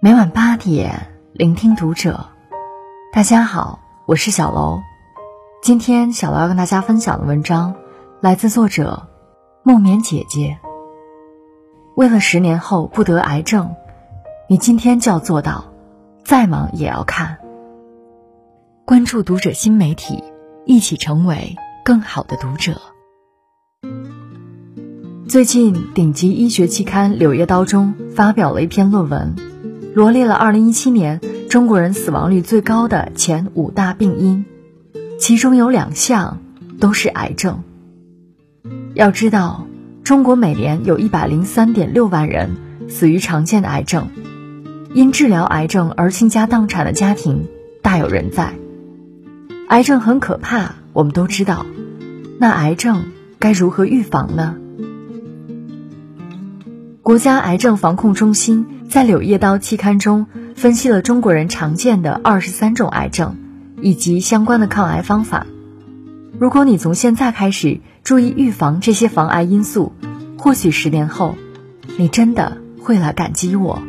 每晚八点，聆听读者。大家好，我是小楼。今天小楼要跟大家分享的文章来自作者梦眠姐姐。为了十年后不得癌症，你今天就要做到，再忙也要看。关注读者新媒体，一起成为更好的读者。最近，顶级医学期刊《柳叶刀》中发表了一篇论文，罗列了2017年中国人死亡率最高的前五大病因，其中有两项都是癌症。要知道，中国每年有一百零三点六万人死于常见的癌症，因治疗癌症而倾家荡产的家庭大有人在。癌症很可怕，我们都知道，那癌症该如何预防呢？国家癌症防控中心在《柳叶刀》期刊中分析了中国人常见的二十三种癌症，以及相关的抗癌方法。如果你从现在开始注意预防这些防癌因素，或许十年后，你真的会来感激我。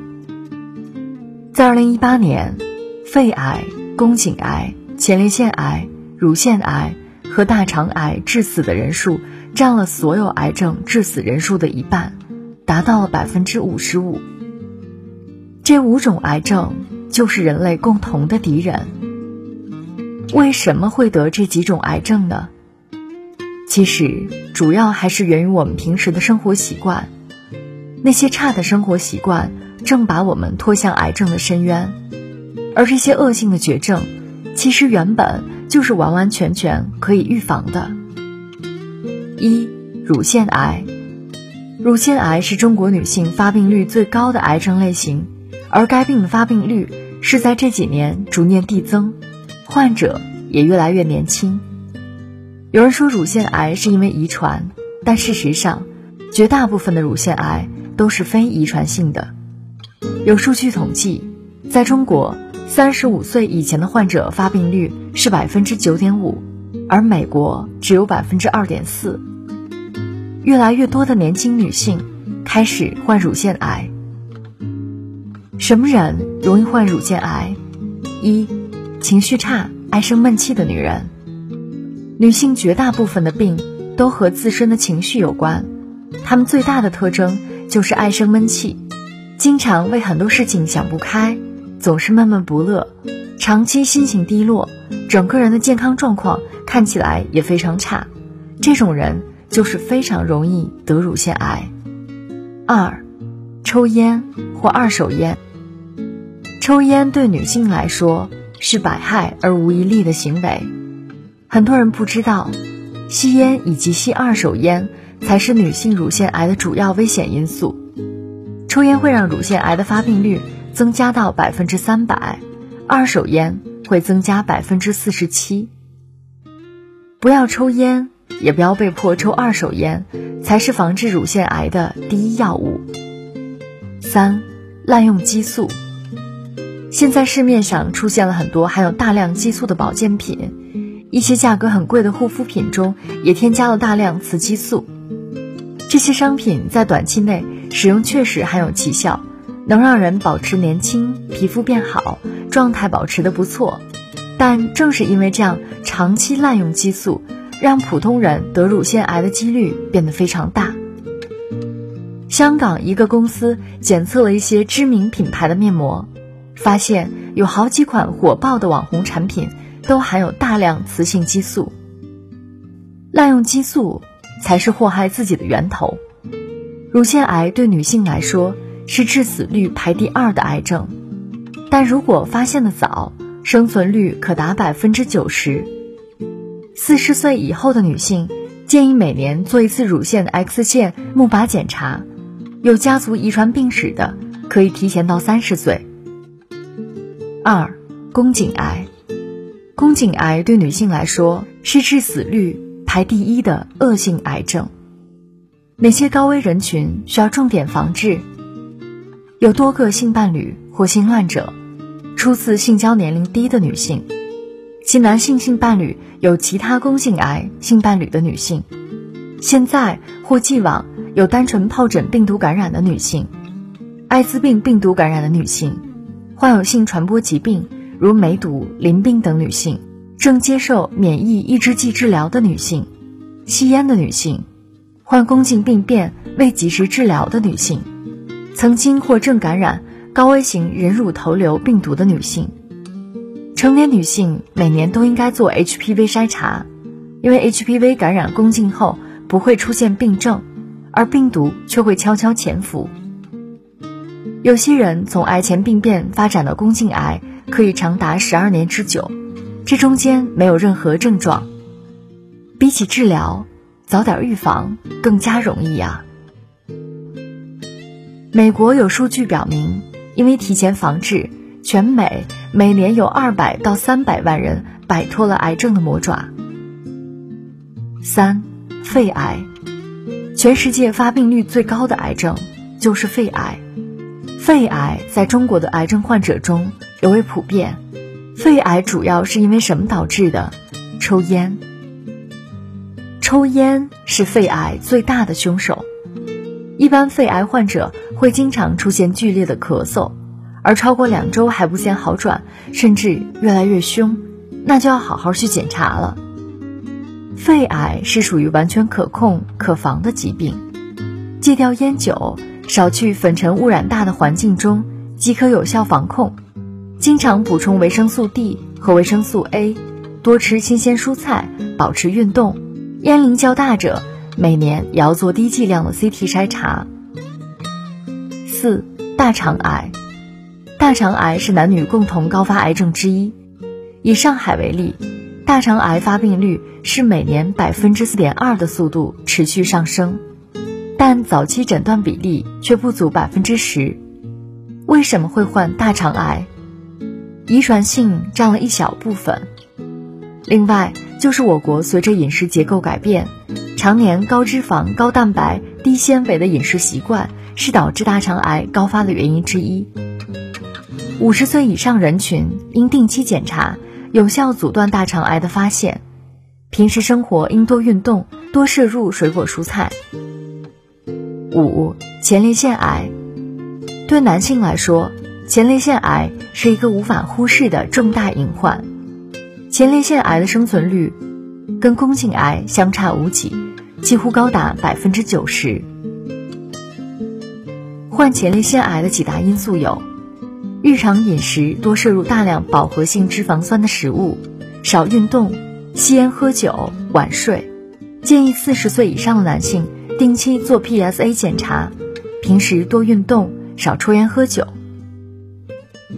在二零一八年，肺癌、宫颈癌、前列腺癌、乳腺癌和大肠癌致死的人数占了所有癌症致死人数的一半。达到了百分之五十五。这五种癌症就是人类共同的敌人。为什么会得这几种癌症呢？其实主要还是源于我们平时的生活习惯。那些差的生活习惯正把我们拖向癌症的深渊。而这些恶性的绝症，其实原本就是完完全全可以预防的。一、乳腺癌。乳腺癌是中国女性发病率最高的癌症类型，而该病的发病率是在这几年逐年递增，患者也越来越年轻。有人说乳腺癌是因为遗传，但事实上，绝大部分的乳腺癌都是非遗传性的。有数据统计，在中国，三十五岁以前的患者发病率是百分之九点五，而美国只有百分之二点四。越来越多的年轻女性开始患乳腺癌。什么人容易患乳腺癌？一、情绪差、爱生闷气的女人。女性绝大部分的病都和自身的情绪有关，她们最大的特征就是爱生闷气，经常为很多事情想不开，总是闷闷不乐，长期心情低落，整个人的健康状况看起来也非常差。这种人。就是非常容易得乳腺癌。二，抽烟或二手烟。抽烟对女性来说是百害而无一利的行为。很多人不知道，吸烟以及吸二手烟才是女性乳腺癌的主要危险因素。抽烟会让乳腺癌的发病率增加到百分之三百，二手烟会增加百分之四十七。不要抽烟。也不要被迫抽二手烟，才是防治乳腺癌的第一要务。三、滥用激素。现在市面上出现了很多含有大量激素的保健品，一些价格很贵的护肤品中也添加了大量雌激素。这些商品在短期内使用确实含有奇效，能让人保持年轻、皮肤变好、状态保持的不错。但正是因为这样长期滥用激素。让普通人得乳腺癌的几率变得非常大。香港一个公司检测了一些知名品牌的面膜，发现有好几款火爆的网红产品都含有大量雌性激素。滥用激素才是祸害自己的源头。乳腺癌对女性来说是致死率排第二的癌症，但如果发现的早，生存率可达百分之九十。四十岁以后的女性建议每年做一次乳腺 X 线钼靶检查，有家族遗传病史的可以提前到三十岁。二，宫颈癌，宫颈癌对女性来说是致死率排第一的恶性癌症。哪些高危人群需要重点防治？有多个性伴侣或性乱者，初次性交年龄低的女性。其男性性伴侣有其他宫颈癌性伴侣的女性，现在或既往有单纯疱疹病毒感染的女性，艾滋病病毒感染的女性，患有性传播疾病如梅毒、淋病等女性，正接受免疫抑制剂治疗的女性，吸烟的女性，患宫颈病变未及时治疗的女性，曾经或正感染高危型人乳头瘤病毒的女性。成年女性每年都应该做 HPV 筛查，因为 HPV 感染宫颈后不会出现病症，而病毒却会悄悄潜伏。有些人从癌前病变发展到宫颈癌，可以长达十二年之久，这中间没有任何症状。比起治疗，早点预防更加容易呀。美国有数据表明，因为提前防治，全美每年有二百到三百万人摆脱了癌症的魔爪。三，肺癌，全世界发病率最高的癌症就是肺癌。肺癌在中国的癌症患者中尤为普遍。肺癌主要是因为什么导致的？抽烟。抽烟是肺癌最大的凶手。一般肺癌患者会经常出现剧烈的咳嗽，而超过两周还不见好转，甚至越来越凶，那就要好好去检查了。肺癌是属于完全可控、可防的疾病，戒掉烟酒。少去粉尘污染大的环境中，即可有效防控。经常补充维生素 D 和维生素 A，多吃新鲜蔬菜，保持运动。烟龄较大者，每年也要做低剂量的 CT 筛查。四、大肠癌，大肠癌是男女共同高发癌症之一。以上海为例，大肠癌发病率是每年百分之四点二的速度持续上升。但早期诊断比例却不足百分之十，为什么会患大肠癌？遗传性占了一小部分，另外就是我国随着饮食结构改变，常年高脂肪、高蛋白、低纤维的饮食习惯是导致大肠癌高发的原因之一。五十岁以上人群应定期检查，有效阻断大肠癌的发现。平时生活应多运动，多摄入水果蔬菜。五前列腺癌，对男性来说，前列腺癌是一个无法忽视的重大隐患。前列腺癌的生存率跟宫颈癌相差无几，几乎高达百分之九十。患前列腺癌的几大因素有：日常饮食多摄入大量饱和性脂肪酸的食物，少运动，吸烟喝酒，晚睡。建议四十岁以上的男性。定期做 PSA 检查，平时多运动，少抽烟喝酒。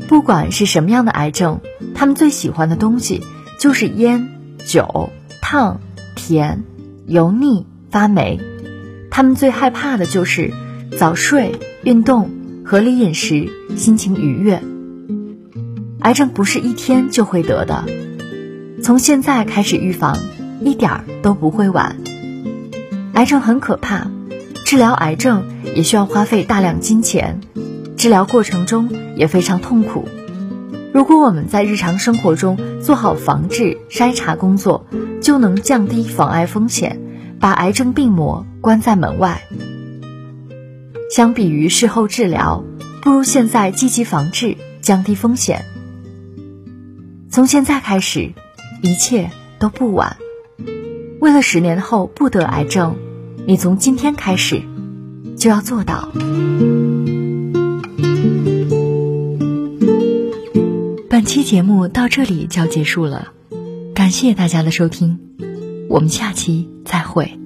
不管是什么样的癌症，他们最喜欢的东西就是烟、酒、烫、甜、油腻、发霉。他们最害怕的就是早睡、运动、合理饮食、心情愉悦。癌症不是一天就会得的，从现在开始预防，一点儿都不会晚。癌症很可怕，治疗癌症也需要花费大量金钱，治疗过程中也非常痛苦。如果我们在日常生活中做好防治筛查工作，就能降低防癌风险，把癌症病魔关在门外。相比于事后治疗，不如现在积极防治，降低风险。从现在开始，一切都不晚。为了十年后不得癌症，你从今天开始就要做到。本期节目到这里就要结束了，感谢大家的收听，我们下期再会。